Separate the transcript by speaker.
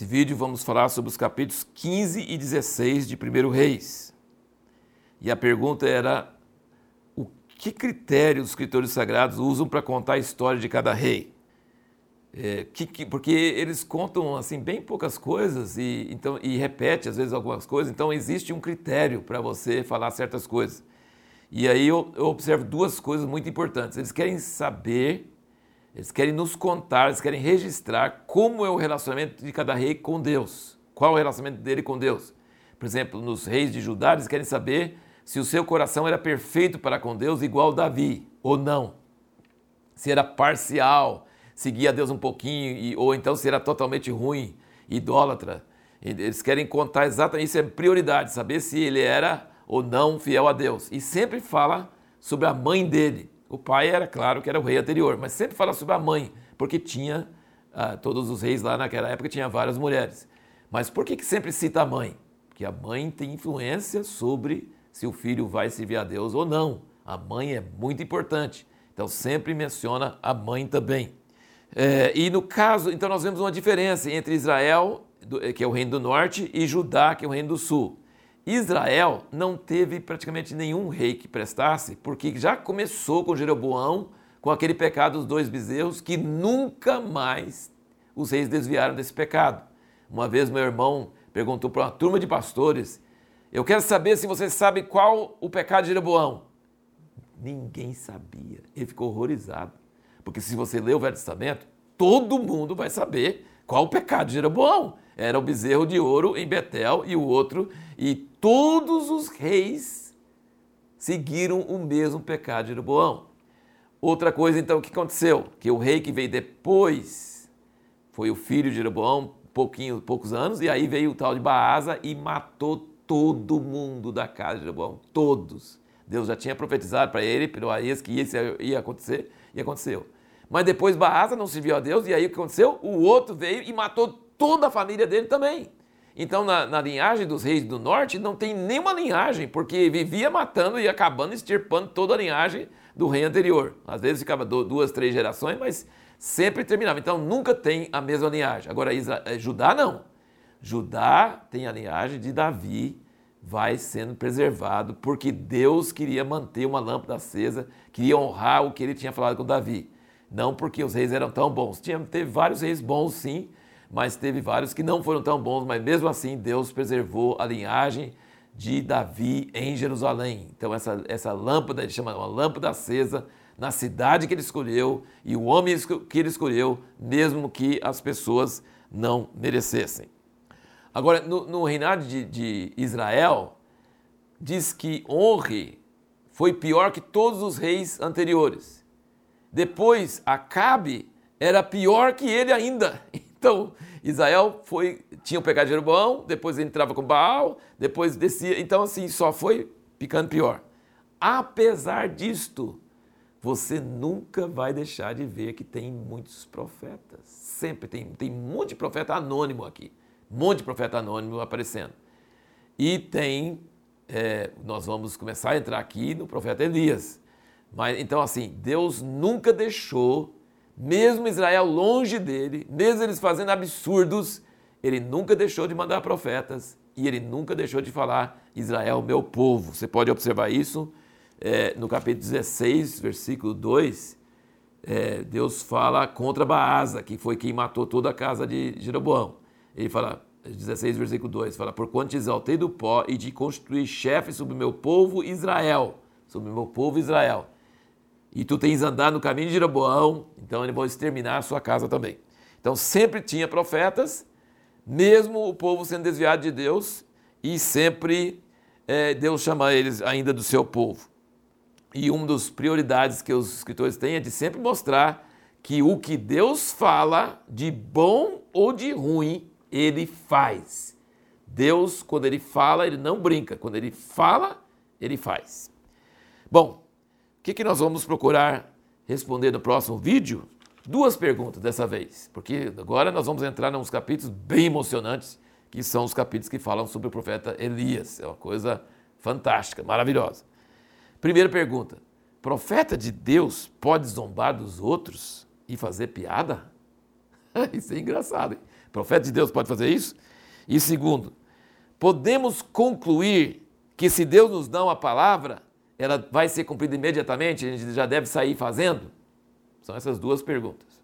Speaker 1: vídeo vamos falar sobre os capítulos 15 e 16 de 1 Reis. E a pergunta era: o que critério os escritores sagrados usam para contar a história de cada rei? É, que, que, porque eles contam assim bem poucas coisas e, então, e repete às vezes algumas coisas, então existe um critério para você falar certas coisas. E aí eu, eu observo duas coisas muito importantes. Eles querem saber eles querem nos contar, eles querem registrar como é o relacionamento de cada rei com Deus. Qual é o relacionamento dele com Deus? Por exemplo, nos reis de Judá, eles querem saber se o seu coração era perfeito para com Deus, igual Davi, ou não. Se era parcial, seguia Deus um pouquinho, ou então se era totalmente ruim, idólatra. Eles querem contar exatamente, isso é prioridade, saber se ele era ou não fiel a Deus. E sempre fala sobre a mãe dele. O pai era claro que era o rei anterior, mas sempre fala sobre a mãe, porque tinha, ah, todos os reis lá naquela época tinha várias mulheres. Mas por que, que sempre cita a mãe? Porque a mãe tem influência sobre se o filho vai servir a Deus ou não. A mãe é muito importante. Então sempre menciona a mãe também. É, e no caso, então nós vemos uma diferença entre Israel, que é o reino do norte, e Judá, que é o reino do sul. Israel não teve praticamente nenhum rei que prestasse, porque já começou com Jeroboão, com aquele pecado dos dois bezerros, que nunca mais os reis desviaram desse pecado. Uma vez meu irmão perguntou para uma turma de pastores: Eu quero saber se você sabe qual o pecado de Jeroboão. Ninguém sabia. Ele ficou horrorizado. Porque se você ler o Velho Testamento, todo mundo vai saber qual o pecado de Jeroboão. Era o bezerro de ouro em Betel e o outro, e todos os reis seguiram o mesmo pecado de Jeroboão. Outra coisa então que aconteceu, que o rei que veio depois foi o filho de Jeroboão, pouquinho, poucos anos, e aí veio o tal de Baasa e matou todo mundo da casa de Jeroboão, todos. Deus já tinha profetizado para ele, pelo Aías, que isso ia acontecer, e aconteceu. Mas depois Baasa não serviu a Deus, e aí o que aconteceu? O outro veio e matou toda a família dele também. Então, na, na, linhagem dos reis do norte, não tem nenhuma linhagem, porque vivia matando e acabando, extirpando toda a linhagem do rei anterior. Às vezes ficava duas, três gerações, mas sempre terminava. Então, nunca tem a mesma linhagem. Agora, Isra... Eh, Judá não. Judá tem a linhagem de Davi, vai sendo preservado, porque Deus queria manter uma lâmpada acesa, queria honrar o que ele tinha falado com Davi. Não porque os reis eram tão bons. Tinha, teve vários reis bons, sim, mas teve vários que não foram tão bons, mas mesmo assim Deus preservou a linhagem de Davi em Jerusalém. Então essa, essa lâmpada, ele chama uma lâmpada acesa na cidade que ele escolheu e o homem que ele escolheu, mesmo que as pessoas não merecessem. Agora, no, no reinado de, de Israel, diz que honre foi pior que todos os reis anteriores. Depois, Acabe era pior que ele ainda. Então, Israel foi, tinha o pecado de Jeroboão, depois entrava com Baal, depois descia. Então, assim, só foi ficando pior. Apesar disto, você nunca vai deixar de ver que tem muitos profetas. Sempre tem, tem um monte de profeta anônimo aqui. Um monte de profeta anônimo aparecendo. E tem, é, nós vamos começar a entrar aqui no profeta Elias. Mas, então, assim, Deus nunca deixou mesmo Israel longe dele, mesmo eles fazendo absurdos, ele nunca deixou de mandar profetas e ele nunca deixou de falar Israel, meu povo. Você pode observar isso é, no capítulo 16, versículo 2. É, Deus fala contra Baasa, que foi quem matou toda a casa de Jeroboão. Ele fala, 16, versículo 2, fala: Porquanto te exaltei do pó e de constituir chefe sobre o meu povo Israel, sobre o meu povo Israel e tu tens andado no caminho de Jeroboão, então ele vai exterminar a sua casa também. Então sempre tinha profetas, mesmo o povo sendo desviado de Deus, e sempre é, Deus chama eles ainda do seu povo. E uma das prioridades que os escritores têm é de sempre mostrar que o que Deus fala, de bom ou de ruim, ele faz. Deus, quando ele fala, ele não brinca. Quando ele fala, ele faz. Bom, o que, que nós vamos procurar responder no próximo vídeo? Duas perguntas dessa vez, porque agora nós vamos entrar nos capítulos bem emocionantes, que são os capítulos que falam sobre o profeta Elias. É uma coisa fantástica, maravilhosa. Primeira pergunta: profeta de Deus pode zombar dos outros e fazer piada? isso é engraçado. Hein? Profeta de Deus pode fazer isso? E segundo, podemos concluir que se Deus nos dá uma palavra, ela vai ser cumprida imediatamente, a gente já deve sair fazendo? São essas duas perguntas.